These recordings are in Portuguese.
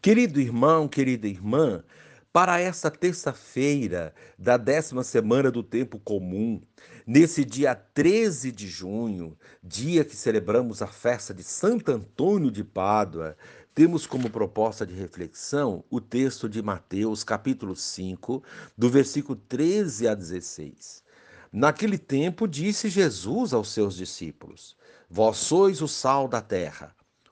Querido irmão, querida irmã, para esta terça-feira da décima semana do tempo comum, nesse dia 13 de junho, dia que celebramos a festa de Santo Antônio de Pádua, temos como proposta de reflexão o texto de Mateus, capítulo 5, do versículo 13 a 16. Naquele tempo disse Jesus aos seus discípulos: Vós sois o sal da terra.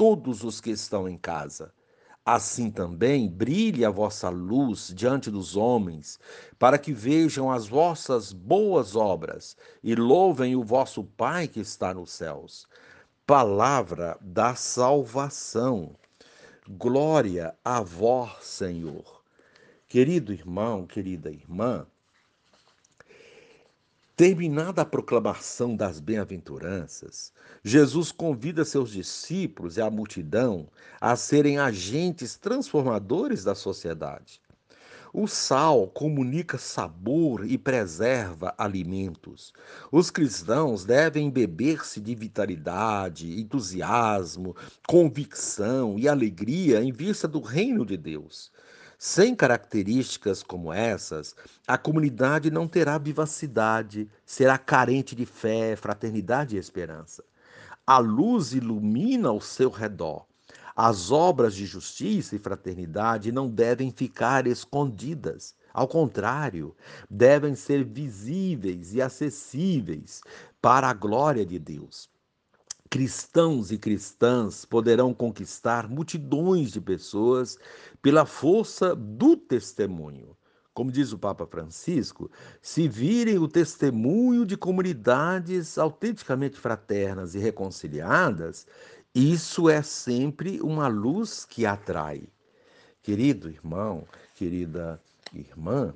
todos os que estão em casa. Assim também brilhe a vossa luz diante dos homens, para que vejam as vossas boas obras e louvem o vosso Pai que está nos céus. Palavra da salvação. Glória a vós, Senhor. Querido irmão, querida irmã, Terminada a proclamação das bem-aventuranças, Jesus convida seus discípulos e a multidão a serem agentes transformadores da sociedade. O sal comunica sabor e preserva alimentos. Os cristãos devem beber-se de vitalidade, entusiasmo, convicção e alegria em vista do reino de Deus. Sem características como essas, a comunidade não terá vivacidade, será carente de fé, fraternidade e esperança. A luz ilumina ao seu redor. As obras de justiça e fraternidade não devem ficar escondidas. Ao contrário, devem ser visíveis e acessíveis para a glória de Deus cristãos e cristãs poderão conquistar multidões de pessoas pela força do testemunho. Como diz o Papa Francisco, se virem o testemunho de comunidades autenticamente fraternas e reconciliadas, isso é sempre uma luz que atrai. Querido irmão, querida irmã,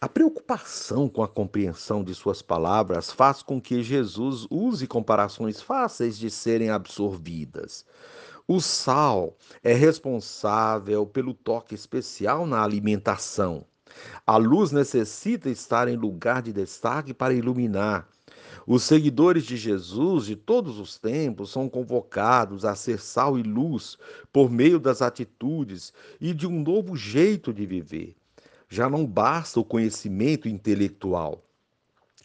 a preocupação com a compreensão de suas palavras faz com que Jesus use comparações fáceis de serem absorvidas. O sal é responsável pelo toque especial na alimentação. A luz necessita estar em lugar de destaque para iluminar. Os seguidores de Jesus de todos os tempos são convocados a ser sal e luz por meio das atitudes e de um novo jeito de viver já não basta o conhecimento intelectual.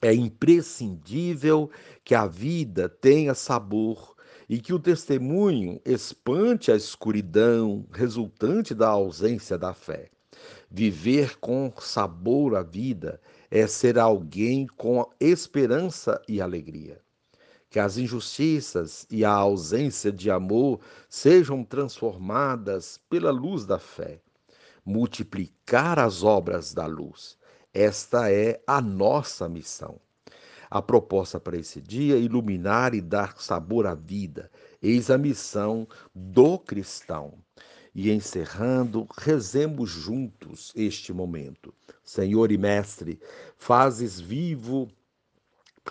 É imprescindível que a vida tenha sabor e que o testemunho espante a escuridão resultante da ausência da fé. Viver com sabor a vida é ser alguém com esperança e alegria. Que as injustiças e a ausência de amor sejam transformadas pela luz da fé multiplicar as obras da luz. Esta é a nossa missão. A proposta para esse dia é iluminar e dar sabor à vida. Eis a missão do cristão. E encerrando, rezemos juntos este momento. Senhor e Mestre, fazes vivo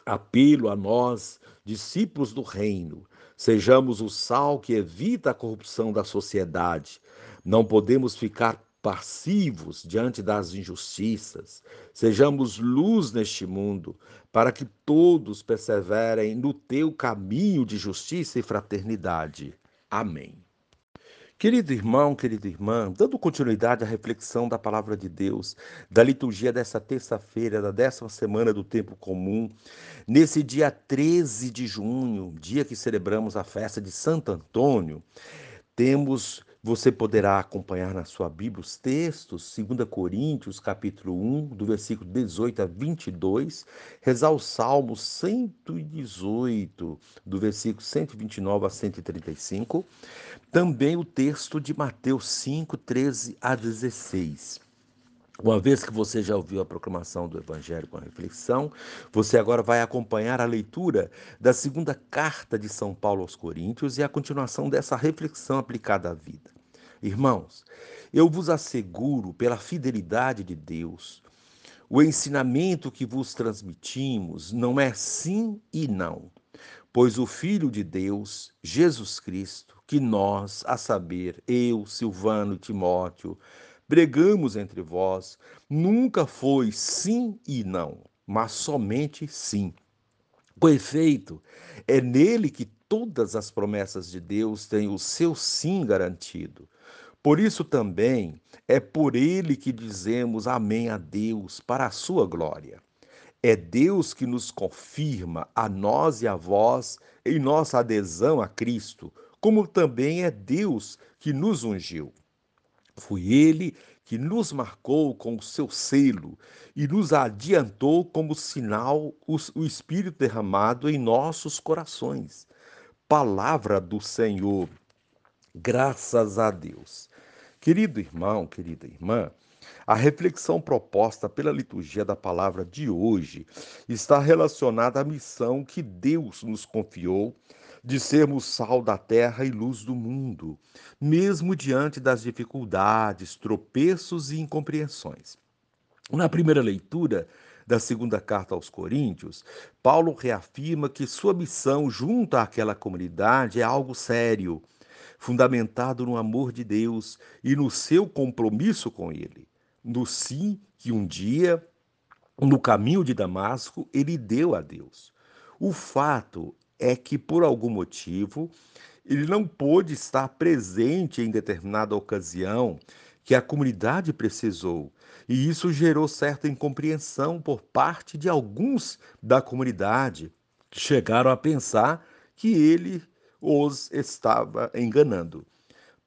apelo a nós, discípulos do reino. Sejamos o sal que evita a corrupção da sociedade. Não podemos ficar passivos diante das injustiças, sejamos luz neste mundo, para que todos perseverem no teu caminho de justiça e fraternidade. Amém. Querido irmão, querida irmã, dando continuidade à reflexão da palavra de Deus, da liturgia dessa terça-feira, da décima semana do tempo comum, nesse dia 13 de junho, dia que celebramos a festa de Santo Antônio, temos você poderá acompanhar na sua Bíblia os textos, 2 Coríntios, capítulo 1, do versículo 18 a 22, rezar o Salmo 118, do versículo 129 a 135, também o texto de Mateus 5, 13 a 16. Uma vez que você já ouviu a proclamação do Evangelho com a reflexão, você agora vai acompanhar a leitura da segunda carta de São Paulo aos Coríntios e a continuação dessa reflexão aplicada à vida. Irmãos, eu vos asseguro, pela fidelidade de Deus, o ensinamento que vos transmitimos não é sim e não, pois o Filho de Deus, Jesus Cristo, que nós, a saber, eu, Silvano e Timóteo, pregamos entre vós, nunca foi sim e não, mas somente sim. Com efeito, é nele que todas as promessas de Deus têm o seu sim garantido. Por isso também é por ele que dizemos amém a Deus, para a sua glória. É Deus que nos confirma a nós e a vós em nossa adesão a Cristo, como também é Deus que nos ungiu. Foi ele que nos marcou com o seu selo e nos adiantou como sinal o Espírito derramado em nossos corações. Palavra do Senhor. Graças a Deus. Querido irmão, querida irmã, a reflexão proposta pela liturgia da palavra de hoje está relacionada à missão que Deus nos confiou de sermos sal da terra e luz do mundo, mesmo diante das dificuldades, tropeços e incompreensões. Na primeira leitura da segunda carta aos Coríntios, Paulo reafirma que sua missão junto àquela comunidade é algo sério, fundamentado no amor de Deus e no seu compromisso com ele, no sim que um dia, no caminho de Damasco, ele deu a Deus. O fato é que, por algum motivo, ele não pôde estar presente em determinada ocasião que a comunidade precisou. E isso gerou certa incompreensão por parte de alguns da comunidade, que chegaram a pensar que ele os estava enganando.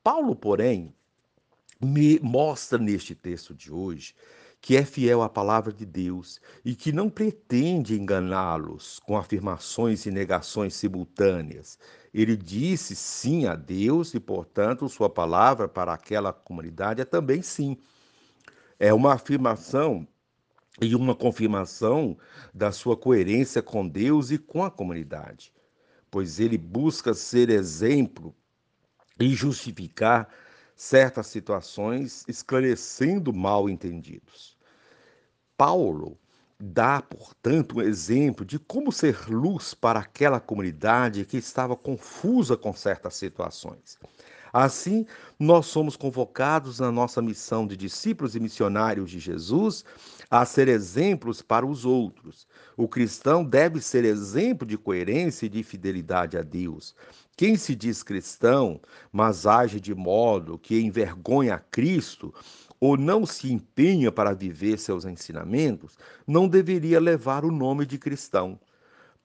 Paulo, porém, me mostra neste texto de hoje que é fiel à palavra de Deus e que não pretende enganá-los com afirmações e negações simultâneas. Ele disse sim a Deus e, portanto, sua palavra para aquela comunidade é também sim. É uma afirmação e uma confirmação da sua coerência com Deus e com a comunidade, pois ele busca ser exemplo e justificar certas situações, esclarecendo mal entendidos. Paulo dá, portanto, um exemplo de como ser luz para aquela comunidade que estava confusa com certas situações. Assim, nós somos convocados na nossa missão de discípulos e missionários de Jesus a ser exemplos para os outros. O cristão deve ser exemplo de coerência e de fidelidade a Deus. Quem se diz cristão, mas age de modo que envergonha a Cristo, ou não se empenha para viver seus ensinamentos, não deveria levar o nome de cristão.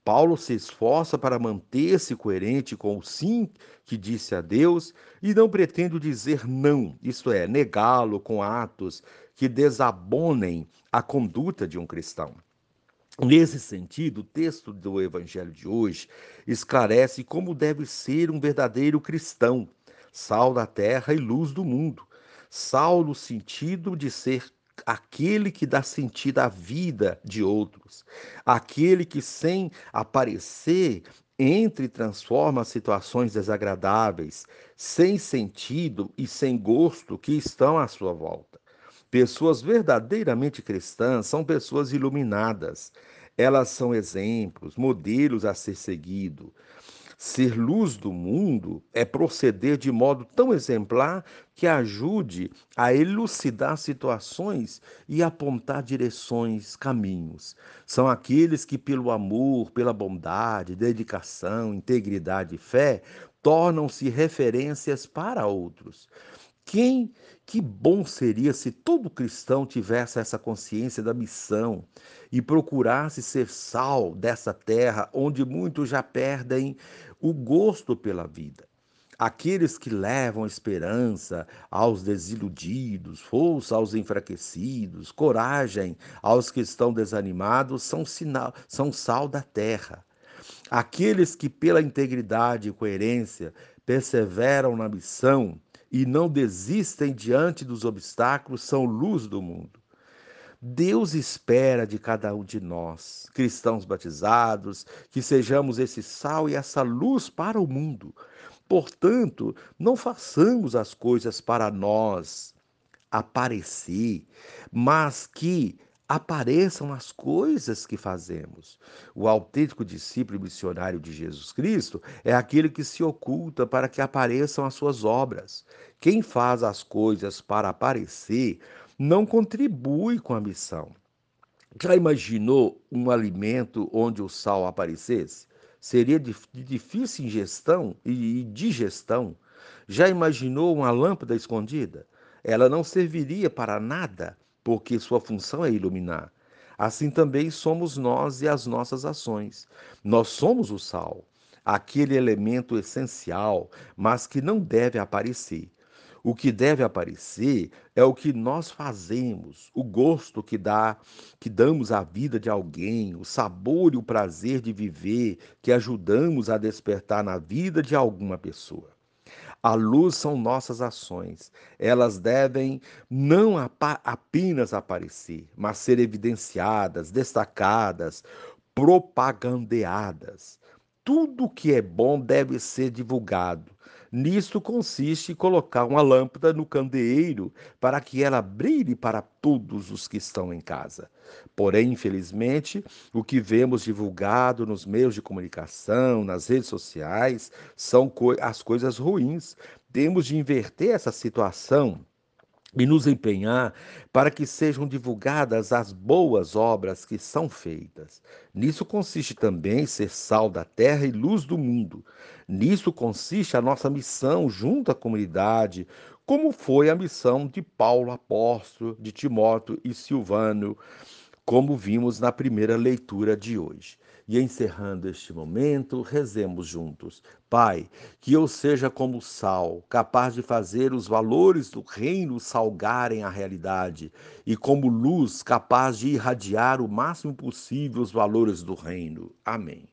Paulo se esforça para manter-se coerente com o sim que disse a Deus e não pretende dizer não, isto é, negá-lo com atos que desabonem a conduta de um cristão. Nesse sentido, o texto do Evangelho de hoje esclarece como deve ser um verdadeiro cristão, sal da terra e luz do mundo Sal no sentido de ser aquele que dá sentido à vida de outros, aquele que sem aparecer entre e transforma situações desagradáveis, sem sentido e sem gosto que estão à sua volta. Pessoas verdadeiramente cristãs são pessoas iluminadas. Elas são exemplos, modelos a ser seguido. Ser luz do mundo é proceder de modo tão exemplar que ajude a elucidar situações e apontar direções, caminhos. São aqueles que, pelo amor, pela bondade, dedicação, integridade e fé, tornam-se referências para outros. Quem, que bom seria se todo cristão tivesse essa consciência da missão e procurasse ser sal dessa terra onde muitos já perdem o gosto pela vida. Aqueles que levam esperança aos desiludidos, força aos enfraquecidos, coragem aos que estão desanimados, são, sinal, são sal da terra. Aqueles que, pela integridade e coerência, perseveram na missão e não desistem diante dos obstáculos, são luz do mundo. Deus espera de cada um de nós, cristãos batizados, que sejamos esse sal e essa luz para o mundo, Portanto, não façamos as coisas para nós aparecer, mas que apareçam as coisas que fazemos. O autêntico discípulo missionário de Jesus Cristo é aquele que se oculta para que apareçam as suas obras. Quem faz as coisas para aparecer não contribui com a missão. Já imaginou um alimento onde o sal aparecesse? Seria de difícil ingestão e digestão. Já imaginou uma lâmpada escondida? Ela não serviria para nada porque sua função é iluminar. Assim também somos nós e as nossas ações. Nós somos o sal, aquele elemento essencial, mas que não deve aparecer. O que deve aparecer é o que nós fazemos, o gosto que dá, que damos à vida de alguém, o sabor e o prazer de viver que ajudamos a despertar na vida de alguma pessoa. A luz são nossas ações. Elas devem não apenas aparecer, mas ser evidenciadas, destacadas, propagandeadas. Tudo que é bom deve ser divulgado. Nisto consiste colocar uma lâmpada no candeeiro para que ela brilhe para todos os que estão em casa. Porém, infelizmente, o que vemos divulgado nos meios de comunicação, nas redes sociais, são as coisas ruins. Temos de inverter essa situação e nos empenhar para que sejam divulgadas as boas obras que são feitas. Nisso consiste também ser sal da terra e luz do mundo. Nisso consiste a nossa missão junto à comunidade, como foi a missão de Paulo apóstolo, de Timóteo e Silvano como vimos na primeira leitura de hoje. E encerrando este momento, rezemos juntos. Pai, que eu seja como sal, capaz de fazer os valores do reino salgarem a realidade, e como luz, capaz de irradiar o máximo possível os valores do reino. Amém.